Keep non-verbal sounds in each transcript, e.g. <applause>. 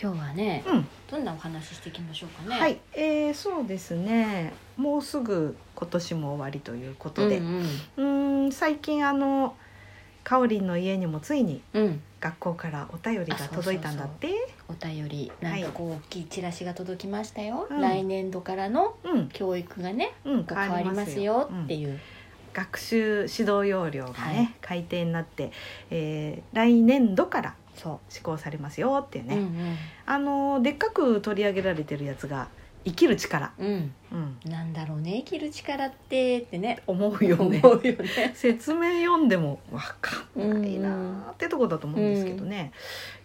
今日はね、うん、どんなお話ししていきましょうかね。はい、えー、そうですね。もうすぐ今年も終わりということで、ううん。うん最近あのかおりんの家にもついにうん、学校からお便りが届いたんだって。お便りなんかこう大きいチラシが届きましたよ、うん。来年度からのうん、教育がねうん、変わりますよってう。んいう、学習指導要領がね、はい。改定になって、えー来年度からそ施行されますよっていうう、ね。うん。あのでっかく取り上げられてるやつが生きる力。うん。うん。うん、なんだろうね生きる力ってってね。思うよね。思うよね。<laughs> 説明読んでも分かんないなってとこだと思うんですけどね、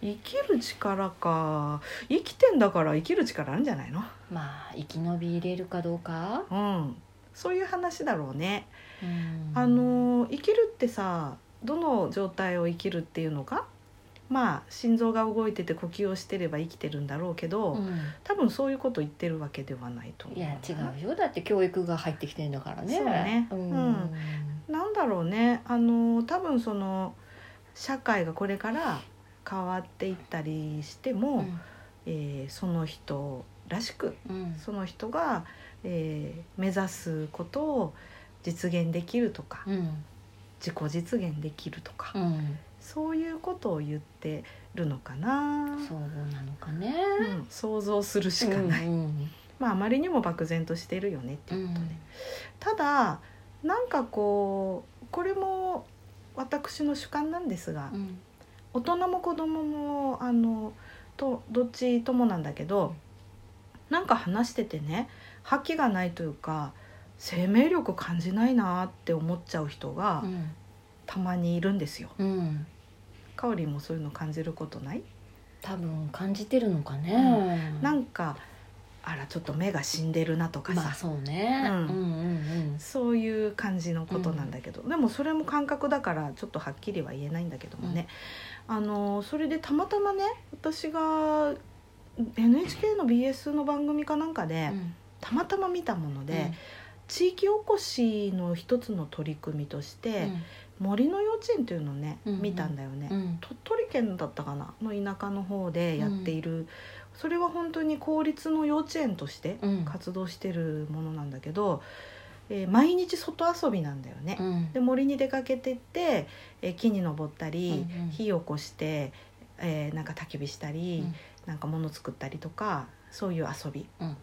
生きる力か。生きてんだから生きる力あるんじゃないの？まあ生き延びれるかどうか、うん。そういう話だろうね、うん。あのー生きるってさどの状態を生きるっていうのか？まあ心臓が動いてて呼吸をしてれば生きてるんだろうけど、うん。多分そういうこと言ってるわけではないと思ういや違うよ。だって教育が入ってきてんだからね。そうね。うん。うん。なんだろうね。あの多分その社会がこれから変わっていったりしても、えーその人らしくうん。その人が、えー目指すことを実現できるとか、うん。自己実現できるとか、うんそういうことを言ってるのかな、そうなのかね。うん想像するしかない、うんまああまりにも漠然としてるよねってういうことで。んただなんかこうこれも私の主観なんですが、うん。大人も子供もあのとどっちともなんだけどなんか話しててね覇気がないというか生命力感じないなって思っちゃう人がうん。たまにいるんですよ。うんかおりんもそういうの感じることない？多分感じてるのかね、なんかあらちょっと目が死んでるなとかさ、まあそうね、うん。うんうんそういう感じのことなんだけど、でもそれも感覚だからちょっとはっきりは言えないんだけどもね、あのそれでたまたまね私が NHK の BS の番組かなんかで、うん。たまたま見たもので、地域おこしの一つの取り組みとして、森の幼稚園っていうのをね、見たんだよね、うん。鳥取県だったかな？の田舎の方でやっている、それは本当に公立の幼稚園としてうん。活動してるものなんだけど、えー毎日外遊びなんだよね。うん。で森に出かけてって、えー木に登ったり、うんうん。火を起こして、えーなんか焚き火したり、うん。なんか物作ったりとかそういう遊び。うん。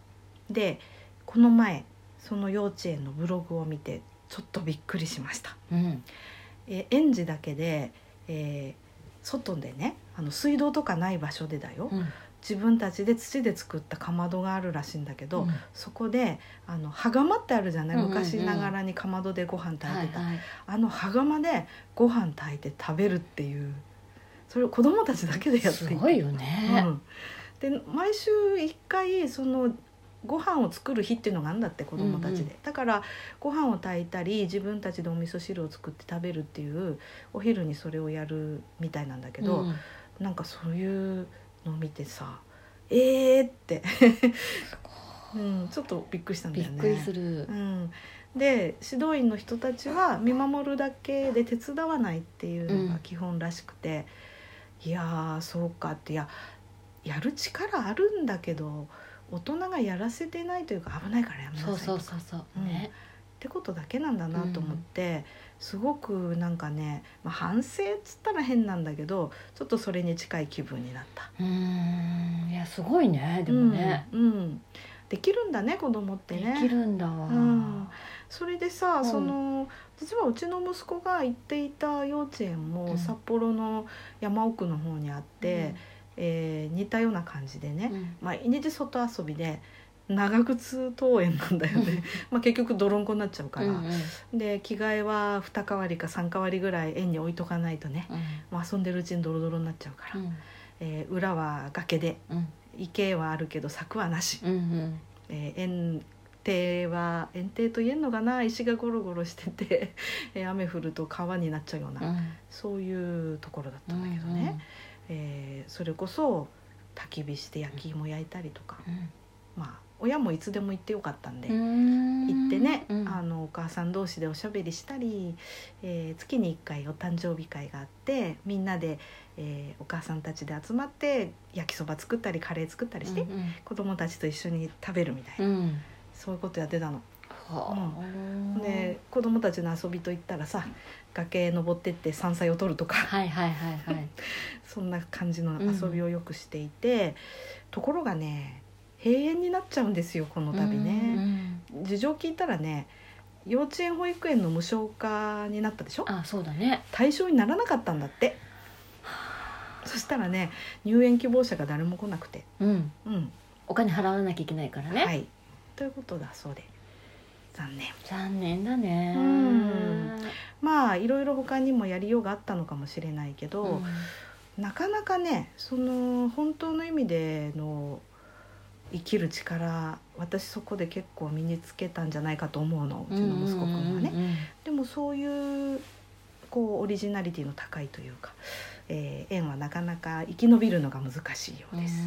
でこの前その幼稚園のブログを見てちょっとびっくりしました。うんえー園児だけで、えー外でねあの水道とかない場所でだよ、うん。自分たちで土で作ったかまどがあるらしいんだけど、うん。そこであの羽釜ってあるじゃない、昔ながらにかまどでご飯炊いてた、あの羽釜でご飯炊いて食べるっていう。それを子供たちだけでやっていてすごいよね、うん、で毎週1回そのご飯を作る日っていうのがあるんだって子供たちで、うんうだからご飯を炊いたり自分たちでお味噌汁を作って食べるっていうお昼にそれをやるみたいなんだけど、うん。なんかそういうのを見てさえーって、<laughs> うん、ちょっとびっくりしたんだよね。びっくりする。う、ん、で指導員の人たちは見守るだけで手伝わないっていうのが基本らしくて、いやーそうかって。いややる力あるんだけど大人がやらせてないというか危ないからやめなさそいうとか。そうそうそう、う。ん。ね。ってことだけなんだなと思って、すごくなんかね、まあ、反省っつったら変なんだけどちょっとそれに近い気分になった。うーん。いやすごいね。でもね、うんうん。できるんだね子供ってね。できるんだわ、うん。それでさ、うん。その実はうちの息子が行っていた幼稚園うもん。札幌の山奥の方にあって、えー似たような感じでね、うん。毎日外遊びで長靴登園なんだよね。<laughs> まあ結局泥んこになっちゃうから、うんうん。で着替えは2変わりか3変わりぐらい園に置いとかないとね、うん。もう遊んでるうちにドロドロになっちゃうから、うん。えー裏は崖でうん。池はあるけど柵はなし、うんうん。えー園庭は園庭と言えんのかな？石がゴロゴロしてて、<laughs> えー雨降ると川になっちゃうような、うん。そういうところだったんだけどね、えーそれこそ焚き火して焼き芋焼いたりとか、まあ親もいつでも行ってよかったんで、うん。行ってね、うん。あのお母さん同士でおしゃべりしたり、えー月に1回お誕生日会があってみんなで、えーお母さんたちで集まって焼きそば作ったりカレー作ったりして、うん。子供たちと一緒に食べるみたいな、うん。そういうことやってたの。はあ。で子供たちの遊びといったらさ崖登ってって山菜を取るとか。はいはいはいはい。<laughs> そんな感じの遊びをよくしていて、ところがね閉園になっちゃうんですよこの度ね。うん事情聞いたらね幼稚園保育園の無償化になったでしょ？あそうだね。対象にならなかったんだって。そしたらね入園希望者が誰も来なくて。うん。うん、お金払わなきゃいけないからね、はい。ということだそうで残念。残念だね。うん。まあいろいろ他にもやりようがあったのかもしれないけど、うん。なかなかねその本当の意味での生きる力私そこで結構身につけたんじゃないかと思うの。うちの息子くんはね。でもそういうこうオリジナリティの高いというか、えー縁はなかなか生き延びるのが難しいようです。う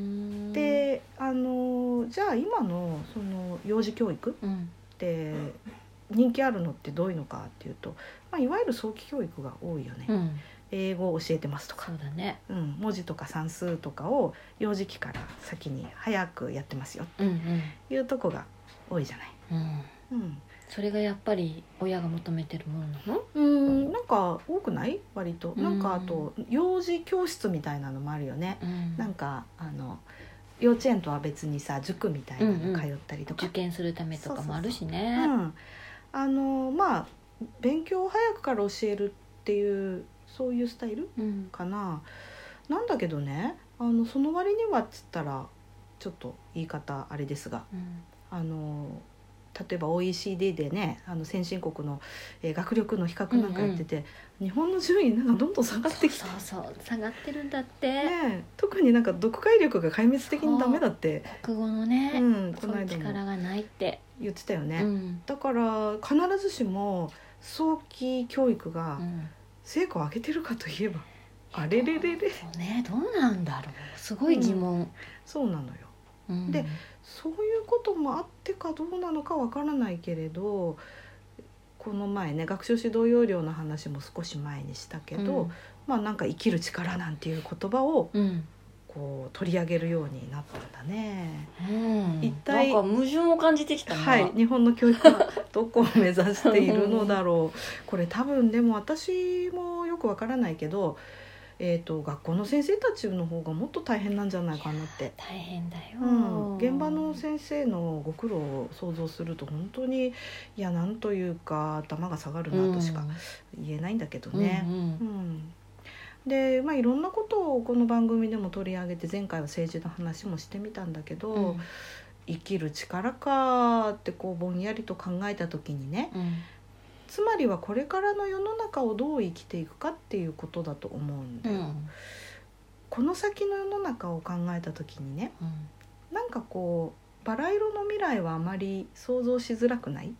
ん。であのじゃあ今のその幼児教育うん。って人気あるのってどういうのかっていうと、まあ、いわゆる早期教育が多いよね。うん。英語を教えてますとか。そう、だね。うん、文字とか算数とかを幼児期から先に早くやってますよっていうとこが多いじゃない。うん。うんそれがやっぱり親が求めてるものなの？うん、なんか多くない？割と。うん。なんかあと幼児教室みたいなのもあるよね、うん。なんかあの幼稚園とは別にさ塾みたいなの通ったりとか、受験するためとかもあるしうねん、あのまあ勉強を早くから教えるっていうそういうスタイルうん。かな。なんだけどねあのその割にはっつったらちょっと言い方あれですがうん。あの例えば OECD でねあの先進国の、えー学力の比較なんかやってて、日本の順位なんかどんどん下がってきて。そうそう下がってるんだって、ね、特になんか読解力が壊滅的にダメだって、国語のね、うん、この間も。力がないって、言ってたよね、うん。だから必ずしも早期教育がうん。成果を上げてるかといえば、あれれれれ。ねどうなんだろう。すごい疑問、そうなのようん。でそういうこともあってかどうなのかわからないけれどこの前ね学習指導要領の話も少し前にしたけど、まあなんか生きる力なんていう言葉をうん。こう取り上げるようになったんだね。うん。一体矛盾を感じてきたな、はい、日本の教育は <laughs> どこを目指しているのだろう。これ多分でも私もよくわからないけど、えー、と学校の先生たちの方がもっと大変なんじゃないかなって。大変だよ、うん、現場の先生のご苦労を想像すると本当にいやなんというか頭が下がるなとしか言えないんだけどね。うんうん。うん。でまあいろんなことをこの番組でも取り上げて前回は政治の話もしてみたんだけど、うん。生きる力かってこうぼんやりと考えた時にねうんつまりはこれからの世の中をどう生きていくかっていうことだと思うんだよ。うんこの先の世の中を考えた時にねなんかこうバラ色の未来はあまり想像しづらくない？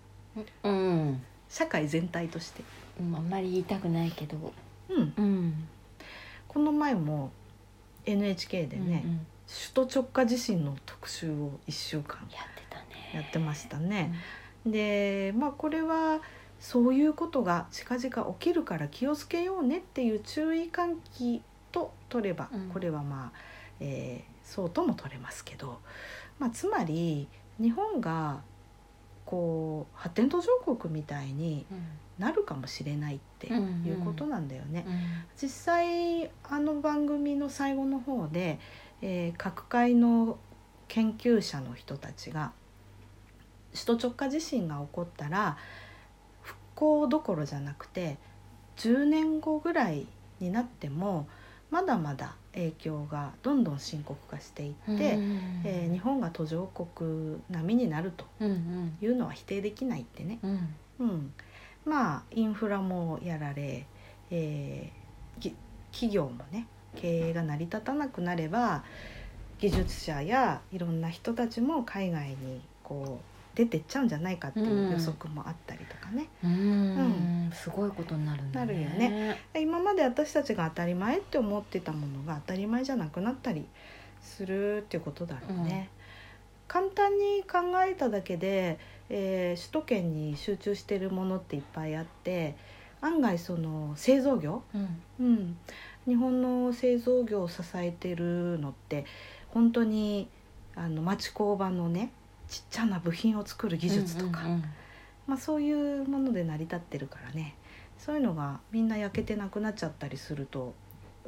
うん。うん社会全体として。うんあんまり言いたくないけど。うん、うん。この前も NHK でね、うんうん。首都直下地震の特集を1週間やってたね。やってましたね。でまあこれはそういうことが近々起きるから気をつけようねっていう注意喚起と取れば、うん。これはまあ、えーそうとも取れますけど、まあ、つまり日本がこう発展途上国みたいにうん。なるかもしれないっていうことなんだよね。うん。実際あの番組の最後の方で、えー各界の研究者の人たちが首都直下地震が起こったら復興どころじゃなくて10年後ぐらいになってもまだまだ影響がどんどん深刻化していって、うんえー日本が途上国並みになるというのは否定できないってね。うん。うん、まあインフラもやられ、えーき企業もね経営が成り立たなくなれば技術者やいろんな人たちも海外にこう出てっちゃうんじゃないかっていう予測もあったりとかね、うん、すごいことになるんだね。なるよね。今まで私たちが当たり前って思ってたものが当たり前じゃなくなったりするっていうことだろうね。簡単に考えただけで、えー首都圏に集中してるものっていっぱいあって案外その製造業、うん。うん、日本の製造業を支えてるのって本当にあの町工場のねちっちゃな部品を作る技術とか、うんうんまあ、そういうもので成り立ってるからねそういうのがみんな焼けてなくなっちゃったりすると、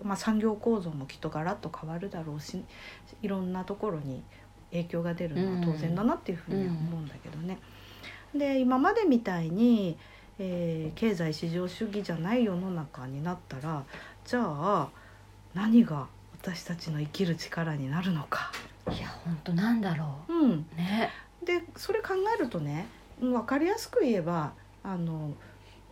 まあ、産業構造もきっとガラッと変わるだろうしいろんなところに影響が出るのは当然だなっていうふうには思うんだけどね。で今までみたいに、えー経済市場主義じゃない世の中になったらじゃあ何が私たちの生きる力になるのか。いや本当なんだろう。ん、うね。でそれ考えるとねうん分かりやすく言えばあの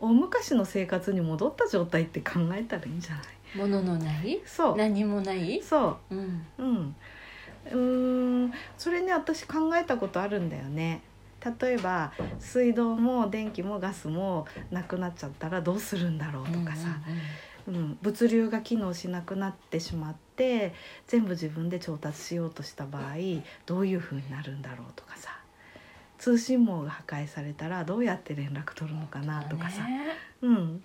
大昔の生活に戻った状態って考えたらいいんじゃない？物のない？そう。何もない？そう。ん。ううん。うーんそれね私考えたことあるんだよね。例えば水道も電気もガスもなくなっちゃったらどうするんだろうとかさ、うん物流が機能しなくなってしまって全部自分で調達しようとした場合どういう風になるんだろうとかさ。通信網が破壊されたらどうやって連絡取るのかなとかさ、ねうん。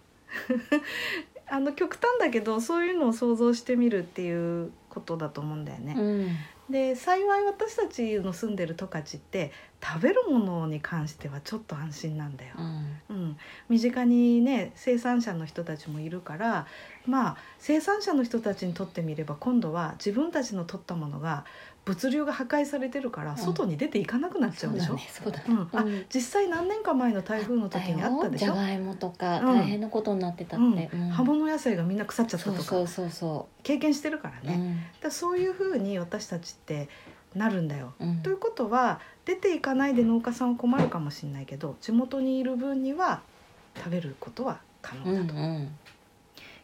<laughs> あの極端だけどそういうのを想像してみるっていうことだと思うんだよね。うん。で幸い私たちの住んでる十勝って食べるものに関してはちょっと安心なんだよ。うん。うん、身近にね生産者の人たちもいるからまあ生産者の人たちにとってみれば今度は自分たちの取ったものが物流が破壊されてるからん。外に出ていかなくなっちゃでしょ、あうん。実際何年か前の台風の時にあったでしょ？じゃがいもとかうん大変なことになってたっうんて。うん。葉物野菜がみんな腐っちゃったとか。そうそうそうそ経験してるからう。ね、だそういうふうに私たちってなるんだよ。ということは出ていかないで農家さんは困るかもしれないけど地元にいる分には食べることは可能だと。ん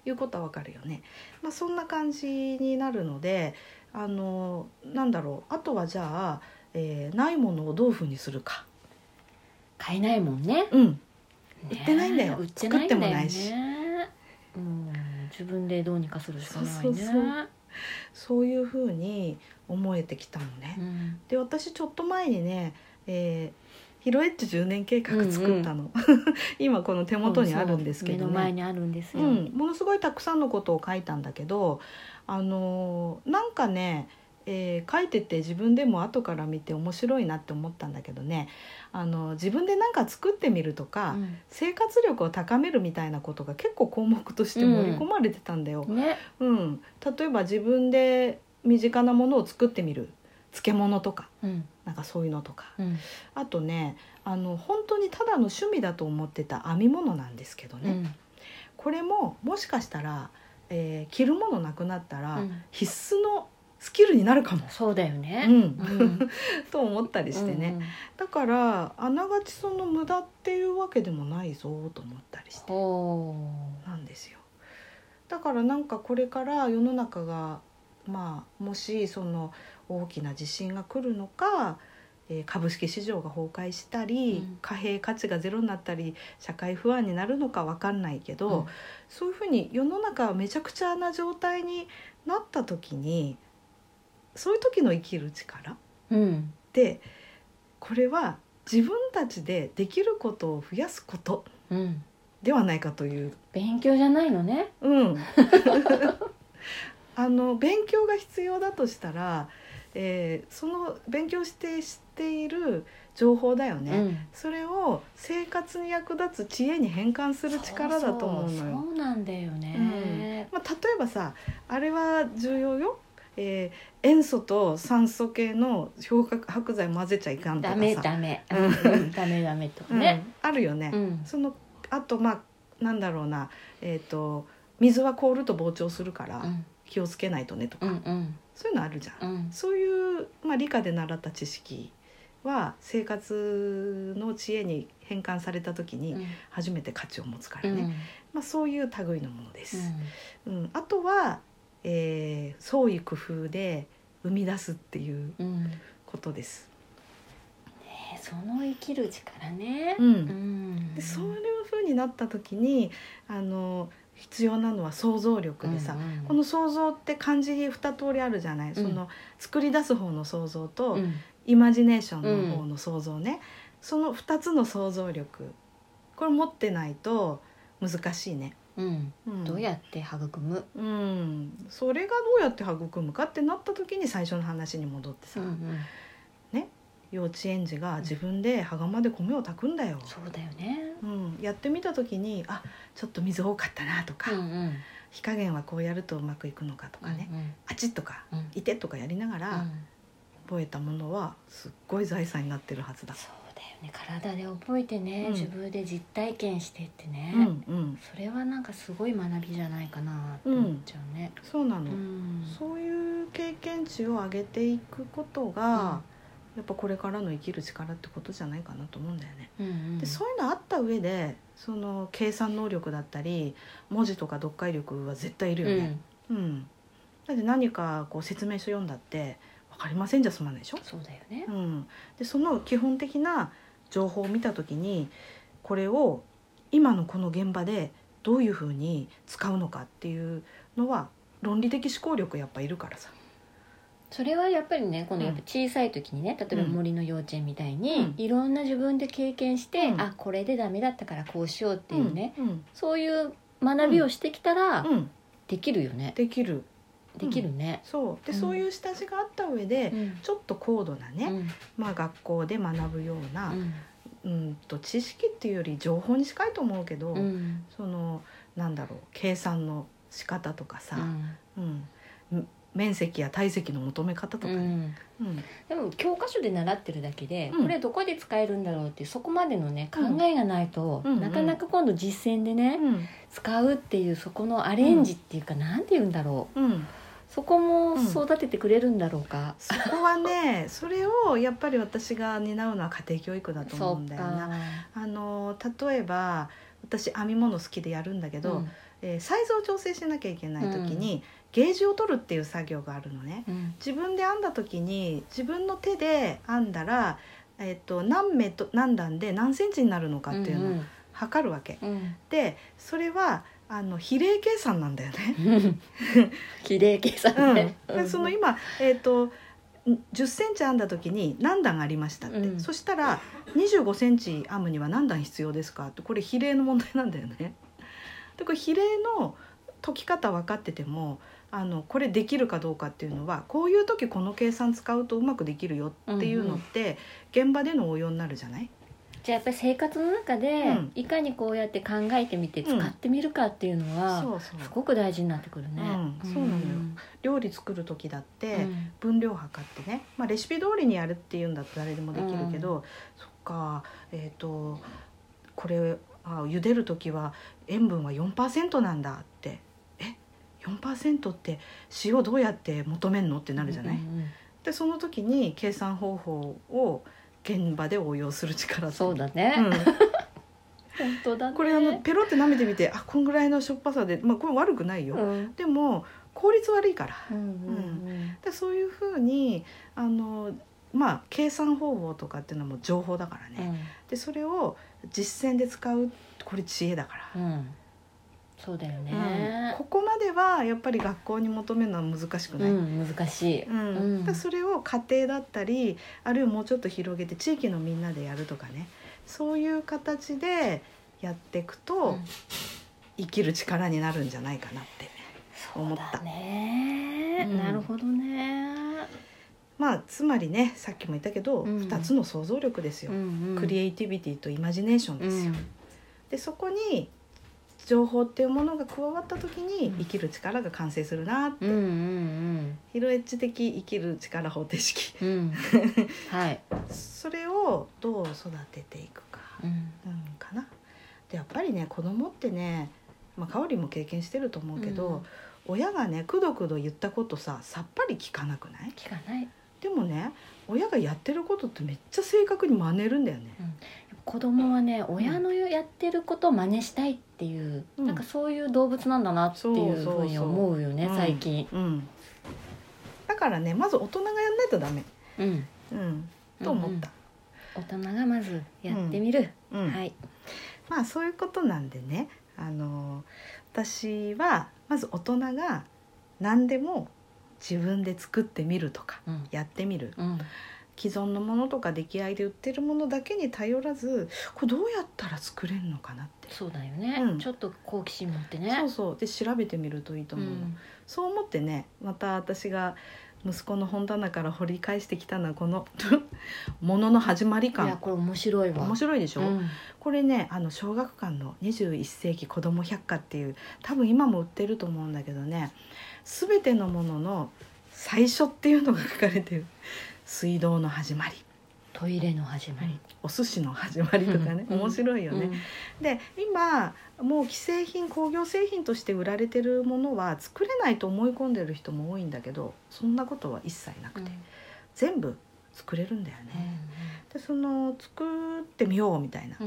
いうことはわかるよね。まあ、そんな感じになるのであのなんだろうあとはじゃあ、えーないものをどういうふうにするか。買えないもんね。うん、売ねってないんだよ売ってないんだよ作ってもないしね。うん自分でどうにかするしかないね。そうそうそうそういうふうに思えてきたのね。うんで私ちょっと前にね、えーヒロエッジ10年計画作ったの、<laughs> 今この手元にあるんですけどそうそう目の前ねにあるんですよ。うん、ものすごいたくさんのことを書いたんだけどあのーなんかね、えー書いてて自分でも後から見て面白いなって思ったんだけどね。あの自分で何か作ってみるとか、生活力を高めるみたいなことが結構項目として盛り込まれてたんだよ。うんね。うん。例えば自分で身近なものを作ってみる。漬物とか。うんなんかそういうのとか。うん。あとねあの本当にただの趣味だと思ってた編み物なんですけどね、うん。これももしかしたら、えー着るものなくなったら、うん。必須のスキルになるかも、そうだよね。うん。うん。<laughs> と思ったりしてね、だからあながちその無駄っていうわけでもないぞと思ったりして。なんですよ。だからなんかこれから世の中がまあもしその大きな地震が来るのか、えー株式市場が崩壊したり、うん貨幣価値がゼロになったり社会不安になるのか分かんないけど、そういうふうに世の中がめちゃくちゃな状態になった時にそういう時の生きる力うん。うん。でこれは自分たちでできることを増やすことうん。ではないかという勉強じゃないのね。うん、<laughs> あの勉強が必要だとしたら、えーその勉強して知っている情報だよね、うん。それを生活に役立つ知恵に変換する力だと思うのよ。そうなんだよね。まあ、例えばさあれは重要よ、えー塩素と酸素系の漂白剤混ぜちゃいかんとかさダメダメ。ううんんダメダメとかね。うん、あるよね。うん。そのあとまあなんだろうな、えー、と水は凍ると膨張するからうん気をつけないとねとか、うんうん。そういうのあるじゃん、うん。そういう、まあ、理科で習った知識は生活の知恵に変換された時にうん。初めて価値を持つかうん。らね、まあ、そういう類のものです、ううん。あとは、えー創意工夫で生み出すっていううん。ねことです。その生きる力ね。うん。ん。でそういう風になった時にあの必要なのは想像力でさ、うんうん。この想像って漢字2通りあるじゃない、ん。その作り出す方の想像と、うん。イマジネーションの方の想像ね、その2つの想像力。これ持ってないと難しいね。うん。うん。どうやって育む？うん、それがどうやって育むかってなった時に最初の話に戻ってさ、うんうん幼稚園児が自分で羽釜で米を炊くんだよ、そうだよね。うん、やってみた時にあちょっと水多かったなとか、うんうん。火加減はこうやるとうまくいくのかとかね、あちっとかうん。うんいてとかやりながうん。ら覚えたものはすっごい財産になってるはずだ。そうだよね。体で覚えてね、うん。自分で実体験してってね、うんうん、それはなんかすごい学びじゃないかなって思っちゃうね。そうなの、うん。そういう経験値を上げていくことが、やっぱこれからの生きる力ってことじゃないかなと思うんだよね。うんうんでそういうのあった上でその計算能力だったり文字とか読解力は絶対いるよね。うんだって何かこう説明書読んだって分かりませんじゃ済まないでしょ？そうだよねう。ん、でその基本的な情報を見た時にこれを今のこの現場でどういうふうに使うのかっていうのは論理的思考力やっぱいるからさ。それはやっぱりねこのやっぱ小さい時にね例えばうん。森の幼稚園みたいに、うん。いろんな自分で経験して、うん。あこれでダメだったからこうしようっていうね、うん。そういう学びをしてきたら、うん。できるよね。できる。できるね。そう。で、うん。そういう下地があった上で、うん。ちょっと高度なね、うん。まあ、学校で学ぶような、うん。うん、と知識っていうより情報に近いと思うけど、うん。そのなんだろう計算の仕方とかさ、うん。うん面積や体積の求め方とかね、うん。うん。でも教科書で習ってるだけで、うん。これどこで使えるんだろうっていうそこまでのね考うん。えがないと、うんなかなか今度実践でね、うん。使うっていうそこのアレンジっていうか、なんて言うんだろう。うん、そこもうん育ててくれるんだろうか、そこはね <laughs> それをやっぱり私が担うのは家庭教育だと思うんだよな。あの例えば私編み物好きでやるんだけど、うんえーサイズを調整しなきゃいけない時に、ゲージを取るっていう作業があるのね。うん。自分で編んだ時に自分の手で編んだら、えっと何目と何段で何センチになるのかっていうのを測るわけ。うん。でそれはあの比例計算なんだよね。う <laughs> ん比例計算ね、うん、でその今、えー、と1 0ンチ編んだ時に何段ありましたって、うん。そしたら2 5センチ編むには何段必要ですかってこれ比例の問題なんだよね。でこれ比例の解き方分かっててもあのこれできるかどうかっていうのはこういう時この計算使うとうまくできるよっていうのって、現場での応用になるじゃない？じゃあやっぱり生活の中で、うん。いかにこうやって考えてみて使ってみるかっていうのは、すごく大事になってくるね。うん。そうなのよ。料理作る時だって、うん。分量測ってね、まあ、レシピ通りにやるっていうんだったら誰でもできるけど、そっか。えっ、とこれあ茹でる時は塩分は4%なんだって。え4%って塩どうやって求めんのってなるじゃない、うんうんうん。でその時に計算方法を現場で応用する力そうだね、うん。<laughs> 本当だね。これあのペロって舐めてみてあこんぐらいのしょっぱさで、まあ、これ悪くないよ、うん。でも効率悪いから。うんうんでそういうふうにあのまあ計算方法とかっていうのはもう情報だからね、でそれを実践で使うこれ知恵だから、うん。うんそうだようん。ね、ここまではやっぱり学校に求めるのは難しくない、うん難しい、うん。うん。でそれを家庭だったりあるいはもうちょっと広げて地域のみんなでやるとかね。そういう形でやっていくと、うん。生きる力になるんじゃないかなって思った。ね、うん。なるほどね、まあつまりねさっきも言ったけど、うん。2つの想像力ですよ、うんうん、クリエイティビティとイマジネーションですよ。うんでそこに情報っていうものが加わった時にうん。生きる力が完成するなって、うんうんヒロエッジ的生きる力方程式。うん。う <laughs> んはい、それをどう育てていくか、うん。うん、かな。でやっぱりね子供ってねまあ香りも経験してると思うけど、うん。親がねくどくど言ったことささっぱり聞かなくない？聞かない。でもね親がやってることってめっちゃ正確に真似るんだよね。子供はね親のやってることを真似したいっていう、うん。なんかそういう動物なんだなっていうふうに思うよねうん。最近。うん、だからねまず大人がやんないとダメ、うん、うん、と思った、大人がまずやってみる、うん。はい、まあそういうことなんでねあの私はまず大人が何でも自分で作ってみるとかうん。やってみる。うん既存のものとか出来合いで売ってるものだけに頼らずこれどうやったら作れるのかなって、そうだよね、うん。ちょっと好奇心持ってね。そうそう。で調べてみるといいと思うの、うん。そう思ってねまた私が息子の本棚から掘り返してきたのはこの <laughs> ものの始まり感。いやこれ面白いわ。面白いでしょ、うん。これねあの小学館の21世紀子ども百科っていう多分今も売ってると思うんだけどね全てのものの最初っていうのが書かれてる水道の始まり。トイレの始まり、お寿司の始まりとかね、うん。面白いよね。で今もう既製品工業製品として売られてるものは作れないと思い込んでる人も多いんだけどそんなことは一切なくて、全部作れるんだよね。でその作ってみようみたいな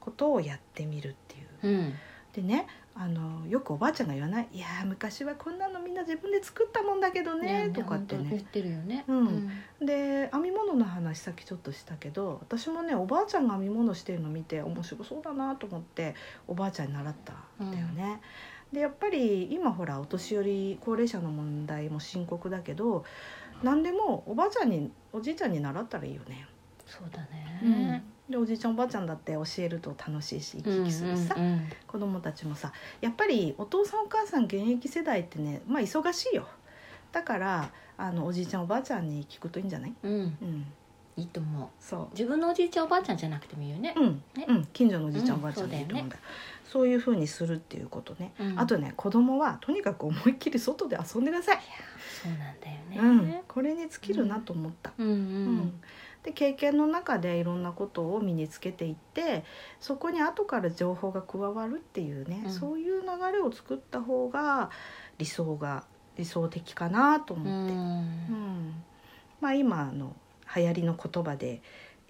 ことをやってみるっていう。うん。でねあのよくおばあちゃんが言わない「いやー昔はこんなのみんな自分で作ったもんだけどね」とかってね。言ってるよね。うん。で編み物の話さっきちょっとしたけど私もねおばあちゃんが編み物してるの見て面白そうだなと思っておばあちゃんに習ったんだよね。でやっぱり今ほらお年寄り高齢者の問題も深刻だけど何でもおばあちゃんにおじいちゃんに習ったらいいよね。そうだね、でおじいちゃんおばあちゃんだって教えると楽しいし生き生きするしさ、うんうん子供たちもさやっぱりお父さんお母さん現役世代ってねまあ忙しいよ。だからあのおじいちゃんおばあちゃんに聞くといいんじゃない？うん。うん。うんいいと思う。そ自分のおじいちゃんおばあちゃんじゃなくてもいいよね。う、うん。ね。うん、近所のおじいちゃん、うん。おばあちゃんでいいと思うんだ。そよそういうふうにするっていうことね、うん。あとね子供はとにかく思いっきり外で遊んでください、そうなんだよね。うん、これに尽きるなと思った、うんうん。うん。で経験の中でいろんなことを身につけていってそこに後から情報が加わるっていうね、うん。そういう流れを作った方が理想が理想的かなとう思って、ん。うん。まあ今あの流行りの言葉で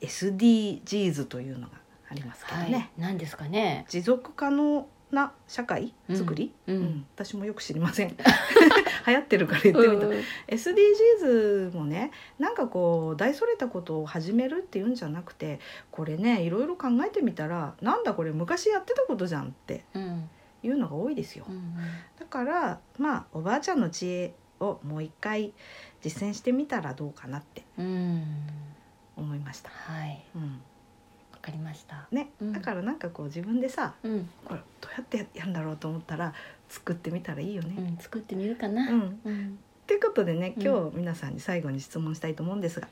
SDGs というのがありますけどはね、い。何ですかね。持続可能な社会？作り、うん。うん。私もよく知りません。<laughs> 流行ってるから言ってみた、SDGs もねなんかこう大それたことを始めるっていうんじゃなくてこれねいろいろ考えてみたらなんだこれ昔やってたことじゃんってうん。いうのが多いですよ、うんだからまあおばあちゃんの知恵をもう一回実践してみたらどうかなってうん。思いました、はい。うん。わかりました。ねうん。だからなんかこう自分でさうん。これどうやってやるんだろうと思ったら作ってみたらいいようね。ん作ってみるかな。うん。うん。ということでねうん。今日皆さんに最後に質問したいと思うんですが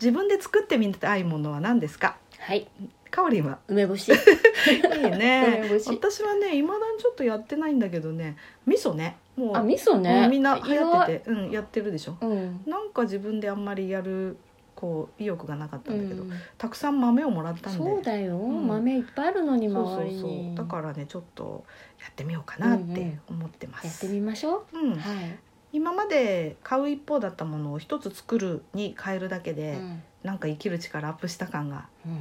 自分で作ってみたいものは何ですか？はい。かおりんは？梅干し。<laughs> いいね。梅干し。私はねいまだにちょっとやってないんだけどね味噌ね。もうあ味噌もねうみんな流行ってて、うん、やってるでしょ。うん。なんか自分であんまりやるこう意欲がなかったんだけど、うん。たくさん豆をもらったんで。そうだよ。ん。豆いっぱいあるのにそうそう周りにそう。だからねちょっとやってみようかなって思ってます、やってみましょう。うん。はい。今まで買う一方だったものを一つ作るに変えるだけうで、ん。なんか生きる力アップした感がうん。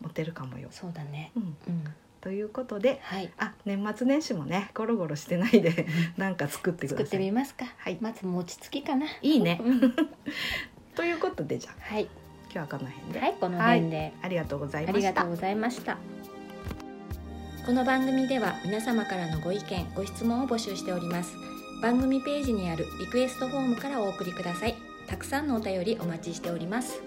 持てるかもよ。そうだね。うん、うん。ということではい。あ年末年始もねゴロゴロしてないでなんか作ってく作ってださい。みますか。はい。まず餅つきかな。いいね。<laughs> うんということでじゃあはい。今日はこの辺で、はいこの辺で。ありがとうございあました。りがとう。ございました。この番組では皆様からのご意見ご質問を募集しております。番組ページにあるリクエストフォームからお送りください。たくさんのお便りお待ちしております